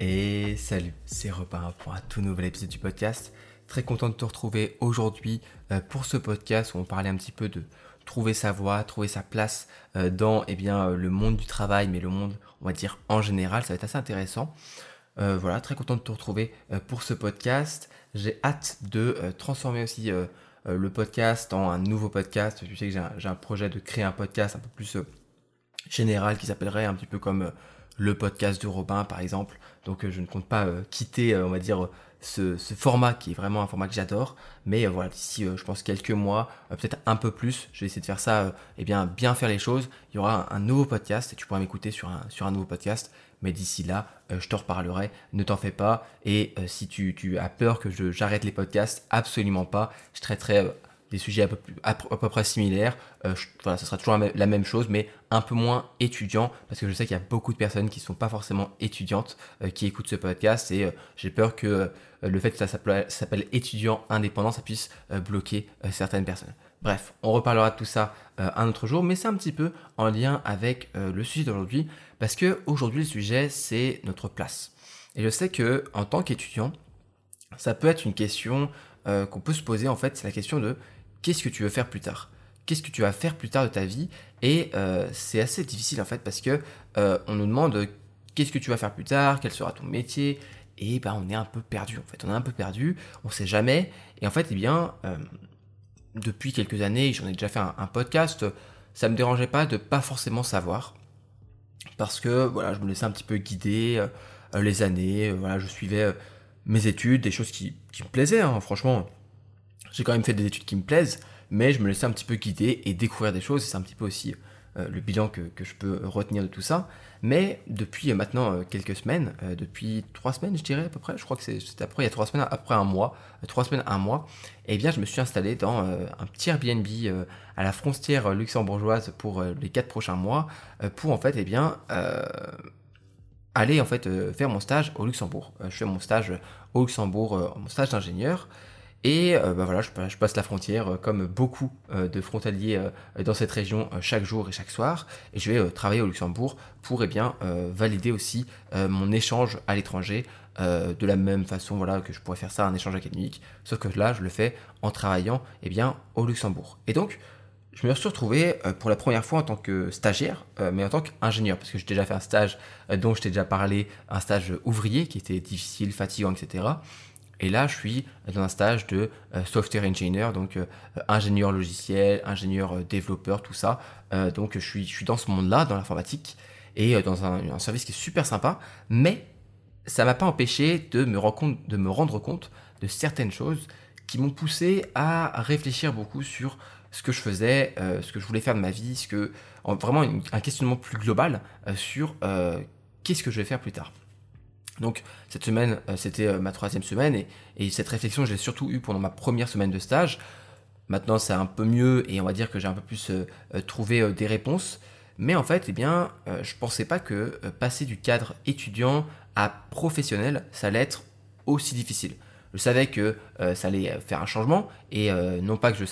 Et salut, c'est Robin pour un tout nouvel épisode du podcast. Très content de te retrouver aujourd'hui euh, pour ce podcast où on parlait un petit peu de trouver sa voie, trouver sa place euh, dans eh bien, euh, le monde du travail, mais le monde, on va dire, en général. Ça va être assez intéressant. voilà, très content de te retrouver pour ce podcast. J'ai hâte de transformer aussi le podcast en un nouveau podcast. Tu sais que j'ai un, un, projet de créer un podcast un peu plus général qui s'appellerait un petit peu comme le podcast de Robin par exemple. Donc euh, je ne compte pas euh, quitter, euh, on va dire, ce, format qui est vraiment un format que j'adore. Mais voilà, d'ici, je pense, quelques mois, peut-être un peu plus, je vais essayer de faire ça, et bien, bien faire les choses. Il y aura un, nouveau podcast et tu pourras m'écouter sur un, nouveau podcast. Mais d'ici là, je te reparlerai. Ne t'en fais pas. Et si tu, tu, as peur que j'arrête les podcasts, absolument pas. Je traiterai des sujets à peu, près similaires. Euh, ce sera toujours la même chose, mais un peu moins étudiant, parce que je sais qu'il y a beaucoup de personnes qui ne sont pas forcément étudiantes euh, qui écoutent ce podcast, et euh, j'ai peur que le fait que ça s'appelle étudiant indépendant, ça puisse bloquer certaines personnes. Bref, on reparlera de tout ça un autre jour, mais c'est un petit peu en lien avec le sujet d'aujourd'hui, parce que aujourd'hui le sujet c'est notre place. Et je sais que en tant qu'étudiant, ça peut être une question qu'on peut se poser en fait, c'est la question de qu'est-ce que tu veux faire plus tard? Qu'est-ce que tu vas faire plus tard de ta vie? Et euh, c'est assez difficile en fait parce que euh, on nous demande qu'est-ce que tu vas faire plus tard, quel sera ton métier, et ben on est un peu perdu en fait. On est un peu perdu, on sait jamais. Et en fait, eh bien, euh, depuis quelques années, j'en ai déjà fait un, podcast, ça me dérangeait pas de pas forcément savoir. Parce que voilà, je me laissais un petit peu guider les années. voilà, je suivais mes études, des choses qui, me plaisaient, hein, franchement j'ai quand même fait des études qui me plaisent, mais je me laissais un petit peu guider et découvrir des choses. C'est un petit peu aussi euh, le bilan que, je peux retenir de tout ça. Mais depuis maintenant euh, quelques semaines, euh, depuis trois semaines, je dirais à peu près, je crois que c'est après, il y a trois semaines, après un mois, trois semaines, un mois, eh bien je me suis installé dans un petit Airbnb à la frontière luxembourgeoise pour les quatre prochains mois, pour en fait, eh bien, aller en fait faire mon stage au Luxembourg. je fais mon stage au Luxembourg, mon stage d'ingénieur. Et euh, bah voilà, je, passe la frontière euh, comme beaucoup euh, de frontaliers dans cette région chaque jour et chaque soir. Et je vais travailler au Luxembourg pour eh bien, valider aussi mon échange à l'étranger de la même façon voilà, que je pourrais faire ça un échange académique. Sauf que là, je le fais en travaillant eh bien, au Luxembourg. Et donc, je me suis retrouvé pour la première fois en tant que stagiaire, mais en tant qu'ingénieur, parce que j'ai déjà fait un stage dont je t'ai déjà parlé, un stage ouvrier qui était difficile, fatigant, etc. Et là, je suis dans un stage de euh, software engineer, donc euh, ingénieur logiciel, ingénieur euh, développeur, tout ça. donc, je suis, dans ce monde-là, dans l'informatique, et dans un, service qui est super sympa. Mais ça m'a pas empêché de me, de me rendre compte de certaines choses qui m'ont poussé à réfléchir beaucoup sur ce que je faisais, ce que je voulais faire de ma vie, ce que, vraiment un questionnement plus global sur qu'est-ce que je vais faire plus tard. Donc cette semaine, euh, c'était euh, ma troisième semaine et, cette réflexion, je l'ai surtout eue pendant ma première semaine de stage. Maintenant, c'est un peu mieux et on va dire que j'ai un peu plus euh, trouvé des réponses. Mais en fait, eh bien, je pensais pas que passer du cadre étudiant à professionnel, ça allait être aussi difficile. Je savais que ça allait faire un changement et non pas que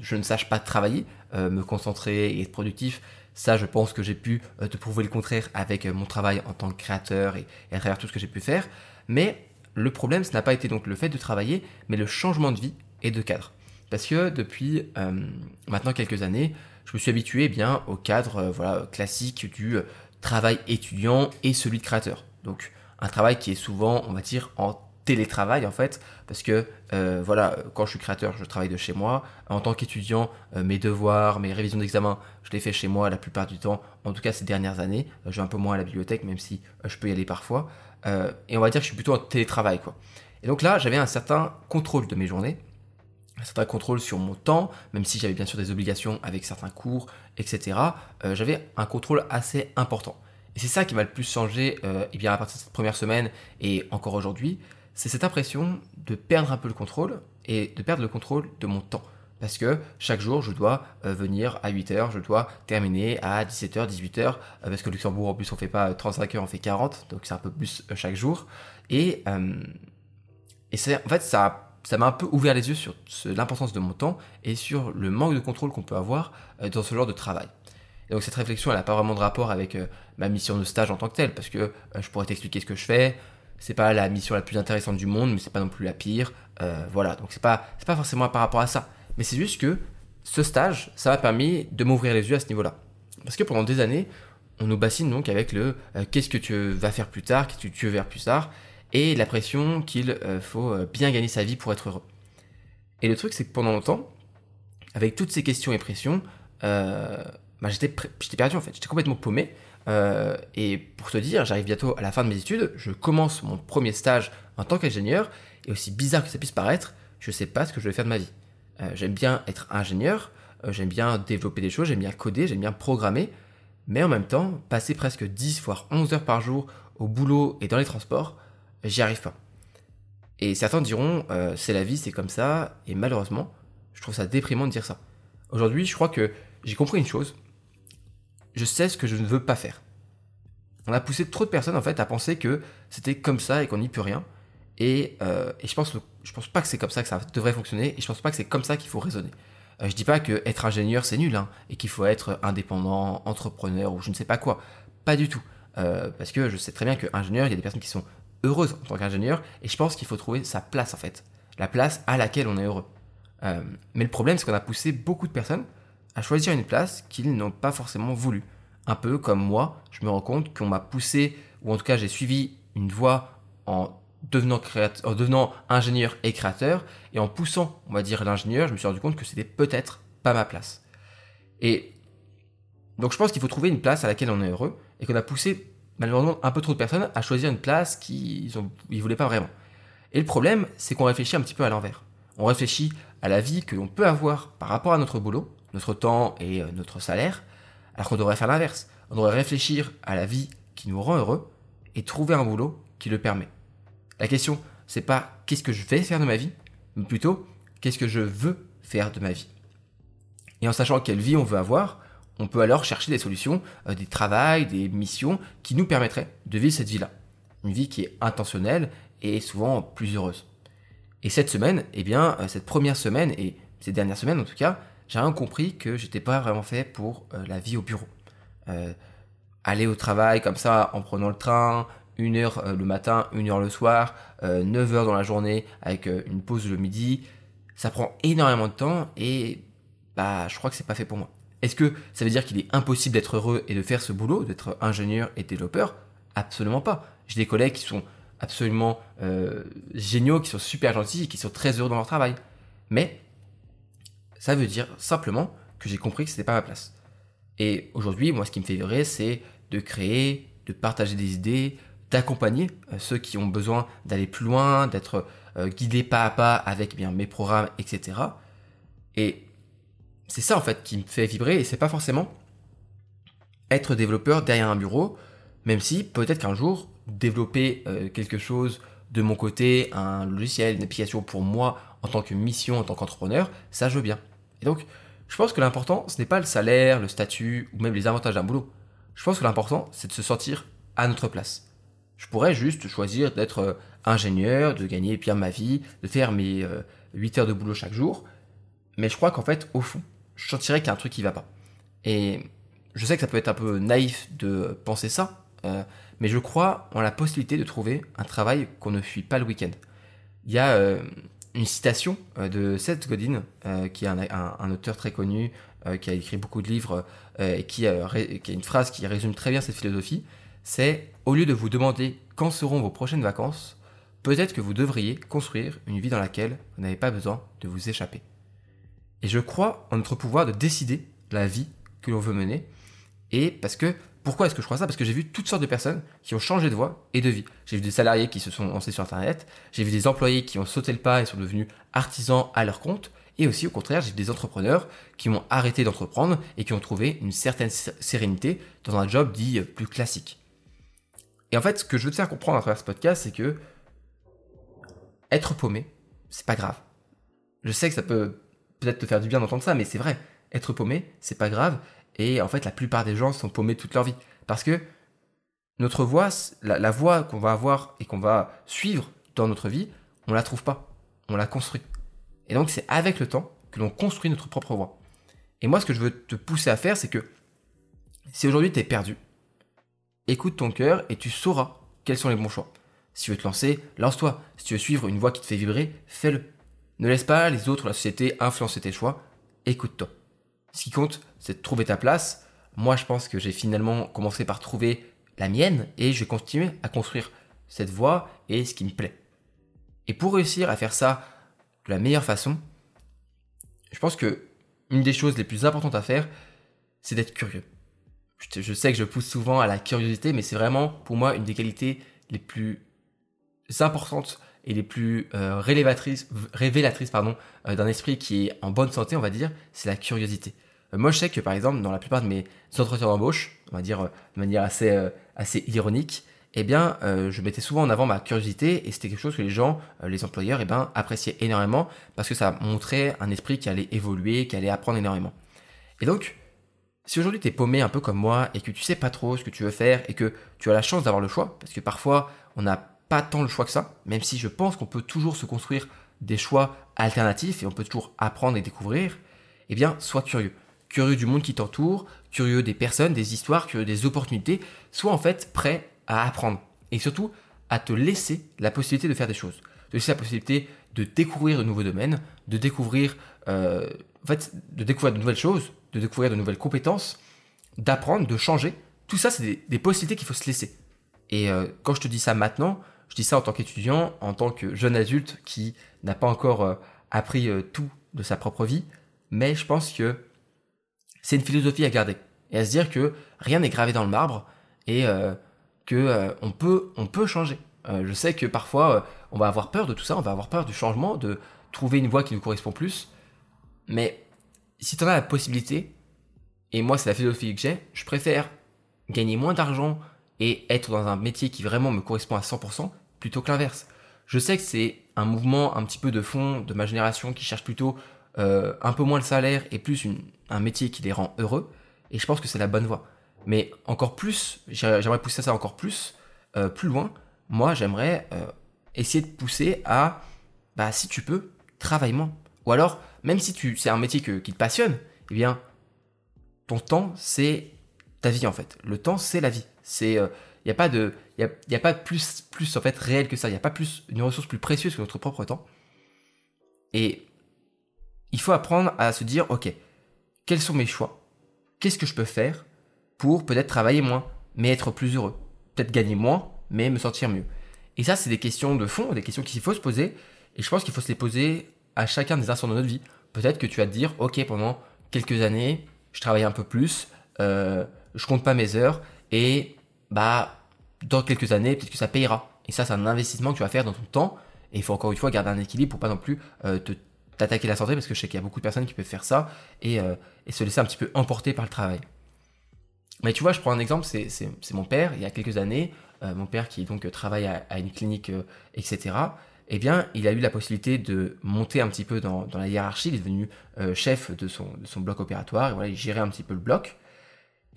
je, ne sache pas travailler, me concentrer et être productif, ça, je pense que j'ai pu euh, te prouver le contraire avec euh, mon travail en tant que créateur et, à travers tout ce que j'ai pu faire. Mais le problème, ce n'a pas été donc le fait de travailler, mais le changement de vie et de cadre. Parce que depuis euh, maintenant quelques années, je me suis habitué eh bien au cadre voilà classique du travail étudiant et celui de créateur. Donc un travail qui est souvent, on va dire, en télétravail en fait, parce que euh, voilà, quand je suis créateur, je travaille de chez moi. En tant qu'étudiant, euh, mes devoirs, mes révisions d'examen, je les fais chez moi la plupart du temps. En tout cas, ces dernières années, euh, je vais un peu moins à la bibliothèque, même si je peux y aller parfois. et on va dire que je suis plutôt en télétravail quoi. Et donc là, j'avais un certain contrôle de mes journées, un certain contrôle sur mon temps, même si j'avais bien sûr des obligations avec certains cours, etc. j'avais un contrôle assez important. Et c'est ça qui m'a le plus changé, et bien à partir de cette première semaine et encore aujourd'hui, c'est cette impression de perdre un peu le contrôle et de perdre le contrôle de mon temps. Parce que chaque jour, je dois euh, venir à 8h, je dois terminer à 17h, 18h, euh, parce que Luxembourg, en plus, on fait pas 35 heures, on fait 40, donc c'est un peu plus euh, chaque jour. Et, et en fait, ça ça m'a un peu ouvert les yeux sur l'importance de mon temps et sur le manque de contrôle qu'on peut avoir dans ce genre de travail. donc cette réflexion, elle n'a pas vraiment de rapport avec ma mission de stage en tant que telle, parce que je pourrais t'expliquer ce que je fais. C'est pas la mission la plus intéressante du monde, mais c'est pas non plus la pire. Euh, voilà, donc c'est pas, c'est pas forcément par rapport à ça. Mais c'est juste que ce stage, ça m'a permis de m'ouvrir les yeux à ce niveau-là. Parce que pendant des années, on nous bassine donc avec le qu'est-ce que tu vas faire plus tard, qu'est-ce que tu veux faire plus tard, et la pression qu'il faut bien gagner sa vie pour être heureux. Et le truc, c'est que pendant longtemps, avec toutes ces questions et pressions, bah, j'étais, perdu en fait, j'étais complètement paumé. Euh, et pour te dire, j'arrive bientôt à la fin de mes études, je commence mon premier stage en tant qu'ingénieur, et aussi bizarre que ça puisse paraître, je ne sais pas ce que je vais faire de ma vie. Euh, j'aime bien être ingénieur, euh, j'aime bien développer des choses, j'aime bien coder, j'aime bien programmer, mais en même temps, passer presque 10 voire 11 heures par jour au boulot et dans les transports, j'y arrive pas. Et certains diront, c'est la vie, c'est comme ça, et malheureusement, je trouve ça déprimant de dire ça. Aujourd'hui, je crois que j'ai compris une chose, je sais ce que je ne veux pas faire. On a poussé trop de personnes en fait à penser que c'était comme ça et qu'on n'y peut rien. Et, euh, je pense je pense pas que c'est comme ça que ça devrait fonctionner et je pense pas que c'est comme ça qu'il faut raisonner. Euh, je dis pas que être ingénieur c'est nul hein, et qu'il faut être indépendant, entrepreneur ou je ne sais pas quoi. Pas du tout. Euh, parce que je sais très bien qu'ingénieur, il y a des personnes qui sont heureuses en tant qu'ingénieur et je pense qu'il faut trouver sa place en fait. La place à laquelle on est heureux. mais le problème c'est qu'on a poussé beaucoup de personnes à choisir une place qu'ils n'ont pas forcément voulu. Un peu comme moi, je me rends compte qu'on m'a poussé, ou en tout cas j'ai suivi une voie en devenant, créateur, en devenant ingénieur et créateur, et en poussant, on va dire, l'ingénieur, je me suis rendu compte que c'était peut-être pas ma place. Et donc je pense qu'il faut trouver une place à laquelle on est heureux, et qu'on a poussé malheureusement un peu trop de personnes à choisir une place qu'ils ne voulaient pas vraiment. Et le problème, c'est qu'on réfléchit un petit peu à l'envers. On réfléchit à la vie que l'on peut avoir par rapport à notre boulot, notre temps et euh, notre salaire, alors qu'on devrait faire l'inverse. On devrait réfléchir à la vie qui nous rend heureux et trouver un boulot qui le permet. La question, c'est pas qu'est-ce que je vais faire de ma vie, mais plutôt qu'est-ce que je veux faire de ma vie. Et en sachant quelle vie on veut avoir, on peut alors chercher des solutions, euh, des travails, des missions qui nous permettraient de vivre cette vie-là. Une vie qui est intentionnelle et souvent plus heureuse. Et cette semaine, eh bien, euh, cette première semaine, et ces dernières semaines en tout cas, j'ai rien compris que j'étais pas vraiment fait pour euh, la vie au bureau. Euh, aller au travail comme ça en prenant le train, une heure euh, le matin, une heure le soir, 9 heures dans la journée avec une pause le midi, ça prend énormément de temps et bah je crois que c'est pas fait pour moi. Est-ce que ça veut dire qu'il est impossible d'être heureux et de faire ce boulot, d'être ingénieur et développeur? Absolument pas. J'ai des collègues qui sont absolument géniaux, qui sont super gentils et qui sont très heureux dans leur travail. Mais ça veut dire simplement que j'ai compris que ce n'était pas ma place. Et aujourd'hui, moi, ce qui me fait vibrer, c'est de créer, de partager des idées, d'accompagner euh, ceux qui ont besoin d'aller plus loin, d'être euh, guidés pas à pas avec eh bien mes programmes, etc. Et c'est ça en fait qui me fait vibrer et c'est pas forcément être développeur derrière un bureau, même si peut-être qu'un jour développer euh, quelque chose de mon côté, un logiciel, une application pour moi en tant que mission, en tant qu'entrepreneur, ça je veux bien. Et donc, je pense que l'important, ce n'est pas le salaire, le statut ou même les avantages d'un boulot. Je pense que l'important, c'est de se sentir à notre place. Je pourrais juste choisir d'être euh, ingénieur, de gagner bien ma vie, de faire mes 8 euh, heures de boulot chaque jour. Mais je crois qu'en fait, au fond, je sentirais qu'il y a un truc qui va pas. Et je sais que ça peut être un peu naïf de penser ça, euh, mais je crois en la possibilité de trouver un travail qu'on ne fuit pas le week-end. Il y a une citation euh, de Seth Godin, euh, qui est un, auteur très connu, euh, qui a écrit beaucoup de livres, et qui a, qui a une phrase qui résume très bien cette philosophie, c'est au lieu de vous demander quand seront vos prochaines vacances, peut-être que vous devriez construire une vie dans laquelle vous n'avez pas besoin de vous échapper. Et je crois en notre pouvoir de décider la vie que l'on veut mener, et parce que pourquoi est-ce que je crois ça? Parce que j'ai vu toutes sortes de personnes qui ont changé de voie et de vie. J'ai vu des salariés qui se sont lancés sur Internet, j'ai vu des employés qui ont sauté le pas et sont devenus artisans à leur compte, et aussi au contraire, j'ai vu des entrepreneurs qui ont arrêté d'entreprendre et qui ont trouvé une certaine sérénité dans un job dit plus classique. Et en fait, ce que je veux te faire comprendre à travers ce podcast, c'est que être paumé, c'est pas grave. Je sais que ça peut peut-être te faire du bien d'entendre ça, mais c'est vrai. Être paumé, c'est pas grave. Et en fait, la plupart des gens sont paumés toute leur vie. Parce que notre voie, la, voie qu'on va avoir et qu'on va suivre dans notre vie, on la trouve pas. On la construit. Et donc, c'est avec le temps que l'on construit notre propre voie. Et moi, ce que je veux te pousser à faire, c'est que Si aujourd'hui tu es perdu, écoute ton cœur et tu sauras quels sont les bons choix. Si tu veux te lancer, lance-toi. Si tu veux suivre une voie qui te fait vibrer, fais-le. Ne laisse pas les autres, la société influencer tes choix. Écoute-toi. Ce qui compte, c'est de trouver ta place. Moi, je pense que j'ai finalement commencé par trouver la mienne et je vais continuer à construire cette voie et ce qui me plaît. Et pour réussir à faire ça de la meilleure façon, je pense que une des choses les plus importantes à faire, c'est d'être curieux. Je sais que je pousse souvent à la curiosité, mais c'est vraiment pour moi une des qualités les plus importantes et les plus euh, révélatrices, euh, d'un esprit qui est en bonne santé, on va dire, c'est la curiosité. Euh, moi, je sais que par exemple, dans la plupart de mes entretiens d'embauche, on va dire de manière assez, assez ironique, eh bien, je mettais souvent en avant ma curiosité et c'était quelque chose que les gens, les employeurs, eh ben, appréciaient énormément parce que ça montrait un esprit qui allait évoluer, qui allait apprendre énormément. Et donc, si aujourd'hui tu es paumé un peu comme moi et que tu sais pas trop ce que tu veux faire et que tu as la chance d'avoir le choix, parce que parfois on n'a pas tant le choix que ça, même si je pense qu'on peut toujours se construire des choix alternatifs et on peut toujours apprendre et découvrir, eh bien, sois curieux. Curieux du monde qui t'entoure, curieux des personnes, des histoires, curieux des opportunités, sois en fait prêt à apprendre et surtout à te laisser la possibilité de faire des choses, de laisser la possibilité de découvrir de nouveaux domaines, de découvrir, euh, en fait, de découvrir de nouvelles choses, de découvrir de nouvelles compétences, d'apprendre, de changer. Tout ça, c'est des, possibilités qu'il faut se laisser. Et euh, quand je te dis ça maintenant, je dis ça en tant qu'étudiant, en tant que jeune adulte qui n'a pas encore euh, appris tout de sa propre vie, mais je pense que c'est une philosophie à garder et à se dire que rien n'est gravé dans le marbre et euh, que on peut on peut changer. je sais que parfois on va avoir peur de tout ça, on va avoir peur du changement, de trouver une voie qui nous correspond plus, mais si tu en as la possibilité, et moi c'est la philosophie que j'ai, je préfère gagner moins d'argent et être dans un métier qui vraiment me correspond à 100% plutôt que l'inverse. Je sais que c'est un mouvement un petit peu de fond de ma génération qui cherche plutôt euh, un peu moins le salaire et plus un métier qui les rend heureux. Et je pense que c'est la bonne voie. Mais encore plus, j'aimerais pousser ça encore plus, euh, plus loin. Moi, j'aimerais euh, essayer de pousser à, bah, si tu peux, travaille moins. Ou alors, même si tu, c'est un métier qui te passionne, eh bien, ton temps, c'est ta vie en fait. Le temps, c'est la vie. C'est, il n'y a pas de, il n'y a, pas plus, plus en fait réel que ça. Il n'y a pas plus une ressource plus précieuse que notre propre temps. Et il faut apprendre à se dire, ok, quels sont mes choix? Qu'est-ce que je peux faire pour peut-être travailler moins, mais être plus heureux? Peut-être gagner moins, mais me sentir mieux. Et ça, c'est des questions de fond, des questions qu'il faut se poser. Et je pense qu'il faut se les poser à chacun des instants de notre vie. Peut-être que tu vas te dire, ok, pendant quelques années, je travaille un peu plus, euh, je compte pas mes heures, et bah dans quelques années, peut-être que ça payera. Et ça, c'est un investissement que tu vas faire dans ton temps. Et il faut encore une fois garder un équilibre pour pas non plus euh, te t'attaquer la santé, parce que je sais qu'il y a beaucoup de personnes qui peuvent faire ça et, euh, se laisser un petit peu emporter par le travail. Mais tu vois, je prends un exemple, c'est mon père, il y a quelques années, euh, mon père qui donc travaille à, une clinique, etc. Eh bien, il a eu la possibilité de monter un petit peu dans, la hiérarchie, il est devenu chef de son, de son bloc opératoire, voilà, il gérait un petit peu le bloc.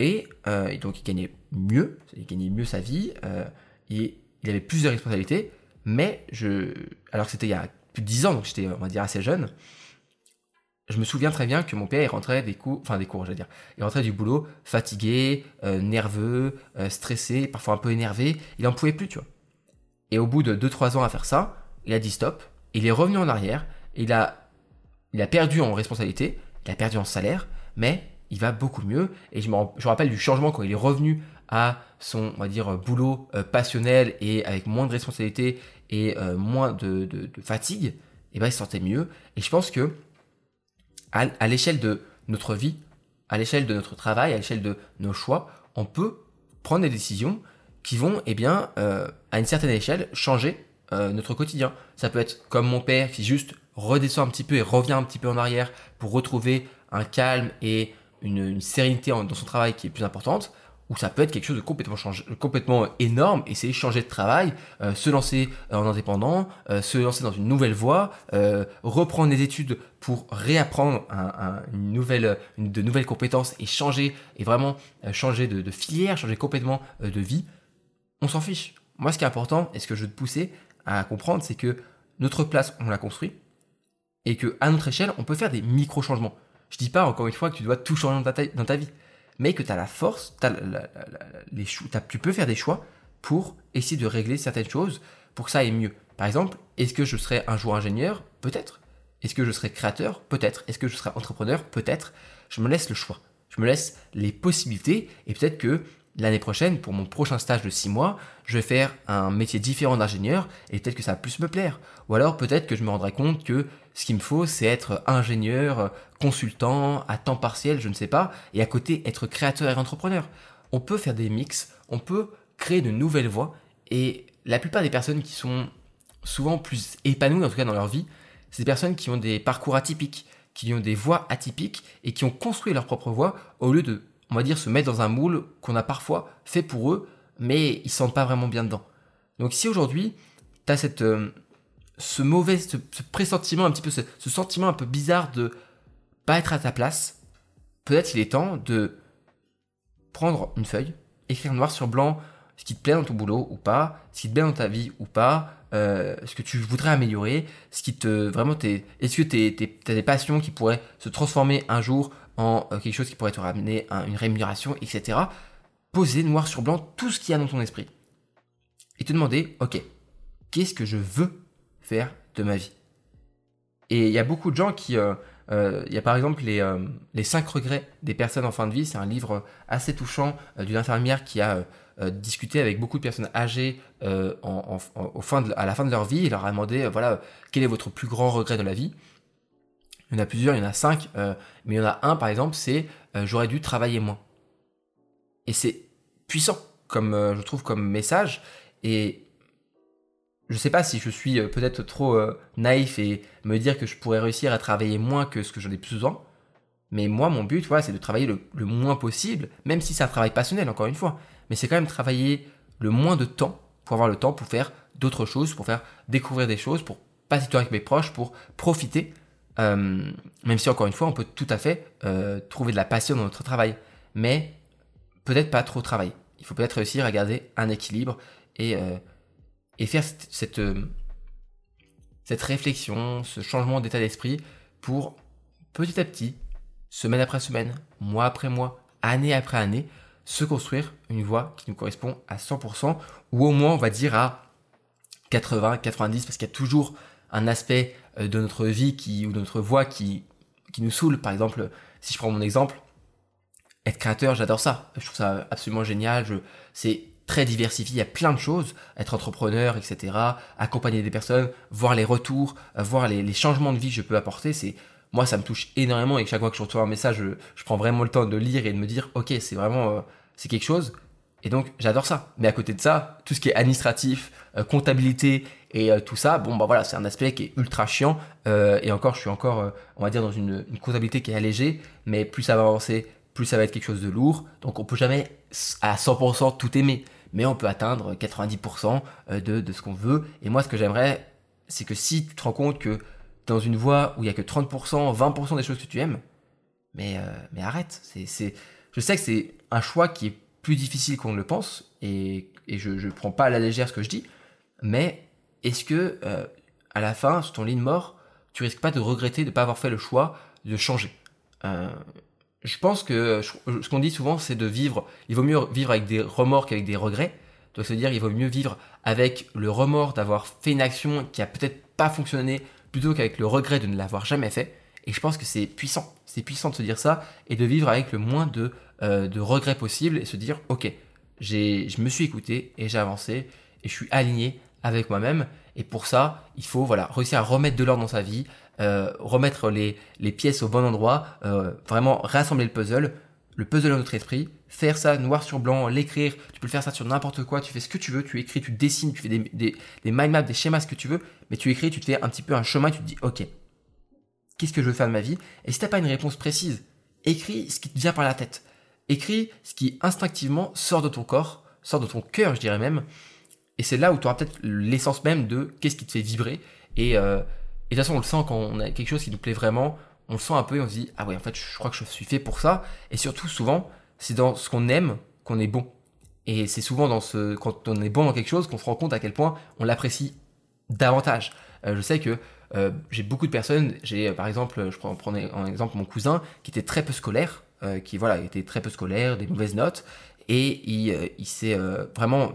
Euh, et, donc il gagnait mieux, il gagnait mieux sa vie, euh, il avait plus de responsabilités, mais je, alors que c'était il y a plus de 10 ans, donc j'étais, on va dire, assez jeune, je me souviens très bien que mon père, il rentrait des cours, enfin des cours, je dire, il rentrait du boulot fatigué, euh, nerveux, stressé, parfois un peu énervé, il en pouvait plus, tu vois. Et au bout de 2-3 ans à faire ça, il a dit stop, il est revenu en arrière, il a, il a perdu en responsabilité, il a perdu en salaire, mais il va beaucoup mieux. Et je me, rappelle du changement quand il est revenu à son, on va dire, boulot euh, passionnel et avec moins de responsabilités et euh, moins de, fatigue, et eh ben il se mieux. Et je pense que à, l'échelle de notre vie, à l'échelle de notre travail, à l'échelle de nos choix, on peut prendre des décisions qui vont, eh bien, euh, à une certaine échelle, changer notre quotidien. Ça peut être comme mon père qui juste redescend un petit peu et revient un petit peu en arrière pour retrouver un calme et une, sérénité dans son travail qui est plus importante, ou ça peut être quelque chose de complètement, complètement énorme, et c'est changer de travail, euh, se lancer en indépendant, euh, se lancer dans une nouvelle voie, euh, reprendre des études pour réapprendre une nouvelle, de nouvelles compétences et changer, et vraiment changer de, filière, changer complètement de vie, on s'en fiche. Moi, ce qui est important, et ce que je veux te pousser à comprendre, c'est que notre place, on l'a construit, et que à notre échelle, on peut faire des micro-changements. Je dis pas encore une fois que tu dois tout changer dans ta, vie. Mais que tu as la force, tu peux faire des choix pour essayer de régler certaines choses pour que ça aille mieux. Par exemple, est-ce que je serai un jour ingénieur? Peut-être. Est-ce que je serai créateur? Peut-être. Est-ce que je serai entrepreneur? Peut-être. Je me laisse le choix. Je me laisse les possibilités et peut-être que l'année prochaine, pour mon prochain stage de 6 mois, je vais faire un métier différent d'ingénieur et peut-être que ça va plus me plaire. Ou alors peut-être que je me rendrai compte que ce qu'il me faut, c'est être ingénieur, consultant, à temps partiel, je ne sais pas, et à côté être créateur et entrepreneur. On peut faire des mix, on peut créer de nouvelles voies et la plupart des personnes qui sont souvent plus épanouies, en tout cas dans leur vie, c'est des personnes qui ont des parcours atypiques, qui ont des voies atypiques et qui ont construit leur propre voie au lieu de on va dire, se mettre dans un moule qu'on a parfois fait pour eux, mais ils se sentent pas vraiment bien dedans. Donc si aujourd'hui, tu as cette, euh, ce mauvais, ce, pressentiment, un petit peu, ce, sentiment un peu bizarre de pas être à ta place, peut-être il est temps de prendre une feuille, écrire noir sur blanc ce qui te plaît dans ton boulot ou pas, ce qui te plaît dans ta vie ou pas, euh, ce que tu voudrais améliorer, ce qui te vraiment est-ce que tu as des passions qui pourraient se transformer un jour en euh, quelque chose qui pourrait te ramener à une rémunération, etc. Poser noir sur blanc tout ce qu'il y a dans ton esprit. Et te demander, ok, qu'est-ce que je veux faire de ma vie? Et il y a beaucoup de gens qui... Euh, euh, il y a par exemple les, les 5 regrets des personnes en fin de vie. C'est un livre assez touchant d'une infirmière qui a discuté avec beaucoup de personnes âgées au fin à la fin de leur vie et leur a demandé, voilà, quel est votre plus grand regret de la vie? Il y en a plusieurs, il y en a cinq, euh, mais il y en a un par exemple, c'est euh, j'aurais dû travailler moins. Et c'est puissant, comme euh, je trouve comme message. Et je sais pas si je suis peut-être trop naïf et me dire que je pourrais réussir à travailler moins que ce que j'en ai plus besoin. Mais moi, mon but, voilà, c'est de travailler le, le, moins possible, même si c'est un travail passionnel, encore une fois. Mais c'est quand même travailler le moins de temps pour avoir le temps pour faire d'autres choses, pour faire découvrir des choses, pour passer du temps avec mes proches, pour profiter euh, même si encore une fois, on peut tout à fait euh, trouver de la passion dans notre travail, mais peut-être pas trop travailler. Il faut peut-être réussir à garder un équilibre et, euh, et faire cette, cette, réflexion, ce changement d'état d'esprit pour petit à petit, semaine après semaine, mois après mois, année après année, se construire une voie qui nous correspond à 100%, ou au moins on va dire à 80, 90, parce qu'il y a toujours un aspect de notre vie qui, ou de notre voix qui, qui nous saoule. Par exemple, si je prends mon exemple, être créateur, j'adore ça. Je trouve ça absolument génial. C'est très diversifié, il y a plein de choses, être entrepreneur, etc., accompagner des personnes, voir les retours, euh, voir les, changements de vie que je peux apporter, c'est moi ça me touche énormément et chaque fois que je reçois un message, je, prends vraiment le temps de lire et de me dire ok c'est vraiment euh, c'est quelque chose et donc j'adore ça. Mais à côté de ça, tout ce qui est administratif, comptabilité et euh, tout ça, bon, bah voilà, c'est un aspect qui est ultra chiant. Euh, et encore, je suis encore, euh, on va dire, dans une, comptabilité qui est allégée. Mais plus ça va avancer, plus ça va être quelque chose de lourd. Donc on peut jamais à 100% tout aimer. Mais on peut atteindre 90% de, de ce qu'on veut. Et moi, ce que j'aimerais, c'est que si tu te rends compte que dans une voie où il y a que 30%, 20% des choses que tu aimes, mais, mais arrête. C'est, c'est, je sais que c'est un choix qui est plus difficile qu'on ne le pense. Et, je ne prends pas à la légère ce que je dis. Mais est-ce que euh, à la fin, sur ton lit de mort, tu risques pas de regretter de pas avoir fait le choix de changer? Euh, Je pense que ce qu'on dit souvent, c'est de vivre. Il vaut mieux vivre avec des remords qu'avec des regrets. Donc, se dire, il vaut mieux vivre avec le remords d'avoir fait une action qui a peut-être pas fonctionné, plutôt qu'avec le regret de ne l'avoir jamais fait. Et je pense que c'est puissant. C'est puissant de se dire ça et de vivre avec le moins de, euh, regrets possible et se dire, ok, je me suis écouté et j'ai avancé et je suis aligné avec moi-même. Et pour ça, il faut voilà réussir à remettre de l'ordre dans sa vie, euh, remettre les, les, pièces au bon endroit, euh, vraiment rassembler le puzzle, le puzzle dans notre esprit, faire ça noir sur blanc, l'écrire, tu peux le faire ça sur n'importe quoi, tu fais ce que tu veux, tu écris, tu dessines, tu fais des, des, des mind maps, des schémas, ce que tu veux, mais tu écris, tu te fais un petit peu un chemin, tu te dis, ok, qu'est-ce que je veux faire de ma vie Et si t'as pas une réponse précise, écris ce qui te vient par la tête. Écris ce qui instinctivement sort de ton corps, sort de ton cœur, je dirais même, et c'est là où tu auras peut-être l'essence même de qu'est-ce qui te fait vibrer. Et, euh, et de toute façon, on le sent quand on a quelque chose qui nous plaît vraiment, on le sent un peu et on se dit, ah ouais, en fait, je crois que je suis fait pour ça. Et surtout, souvent, c'est dans ce qu'on aime qu'on est bon. Et c'est souvent dans ce, quand on est bon dans quelque chose qu'on se rend compte à quel point on l'apprécie davantage. Euh, je sais que euh, j'ai beaucoup de personnes, j'ai par exemple, je prends, en exemple mon cousin qui était très peu scolaire, qui voilà était très peu scolaire, des mauvaises notes, et il, s'est vraiment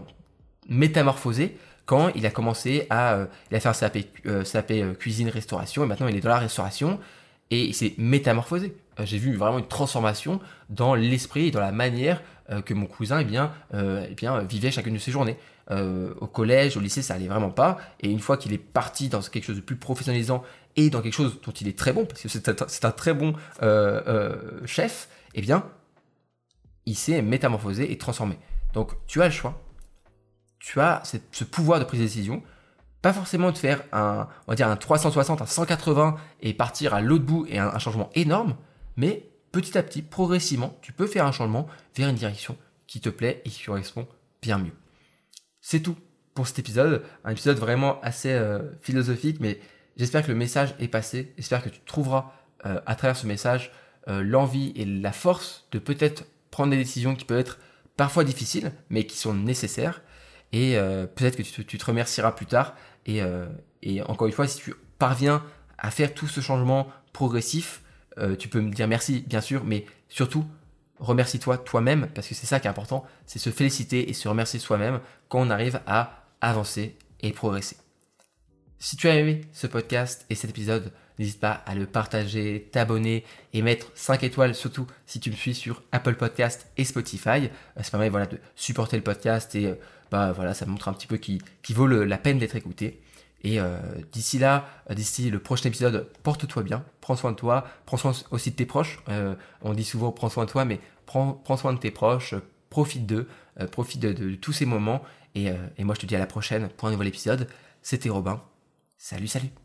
métamorphosé quand il a commencé à, il a fait un CAP, cuisine restauration et maintenant il est dans la restauration et il s'est métamorphosé. J'ai vu vraiment une transformation dans l'esprit et dans la manière que mon cousin eh bien, eh bien, vivait chacune de ses journées. Au collège, au lycée, ça allait vraiment pas. Et une fois qu'il est parti dans quelque chose de plus professionnalisant et dans quelque chose dont il est très bon, parce que c'est un, très bon chef, eh bien, il s'est métamorphosé et transformé. Donc, tu as le choix tu as ce pouvoir de prise de décision. Pas forcément de faire un, on va dire un 360, un 180 et partir à l'autre bout et un, changement énorme, mais petit à petit, progressivement, tu peux faire un changement vers une direction qui te plaît et qui correspond bien mieux. C'est tout pour cet épisode, un épisode vraiment assez euh, philosophique, mais j'espère que le message est passé, j'espère que tu trouveras euh, à travers ce message euh, l'envie et la force de peut-être prendre des décisions qui peuvent être parfois difficiles, mais qui sont nécessaires. Et peut-être que tu te, remercieras plus tard. Et, encore une fois, si tu parviens à faire tout ce changement progressif, tu peux me dire merci, bien sûr, mais surtout, remercie-toi toi-même, parce que c'est ça qui est important, c'est se féliciter et se remercier soi-même quand on arrive à avancer et progresser. Si tu as aimé ce podcast et cet épisode, n'hésite pas à le partager, t'abonner et mettre 5 étoiles, surtout si tu me suis sur Apple Podcast et Spotify. Ça permet voilà, de supporter le podcast et bah, voilà, ça montre un petit peu qui, vaut la peine d'être écouté. Et euh, d'ici là, euh, d'ici le prochain épisode, porte-toi bien, prends soin de toi, prends soin aussi de tes proches. Euh, on dit souvent prends soin de toi, mais prends, soin de tes proches, profite d'eux, profite de, tous ces moments. Et, et moi, je te dis à la prochaine pour un nouvel épisode. C'était Robin. Salut, salut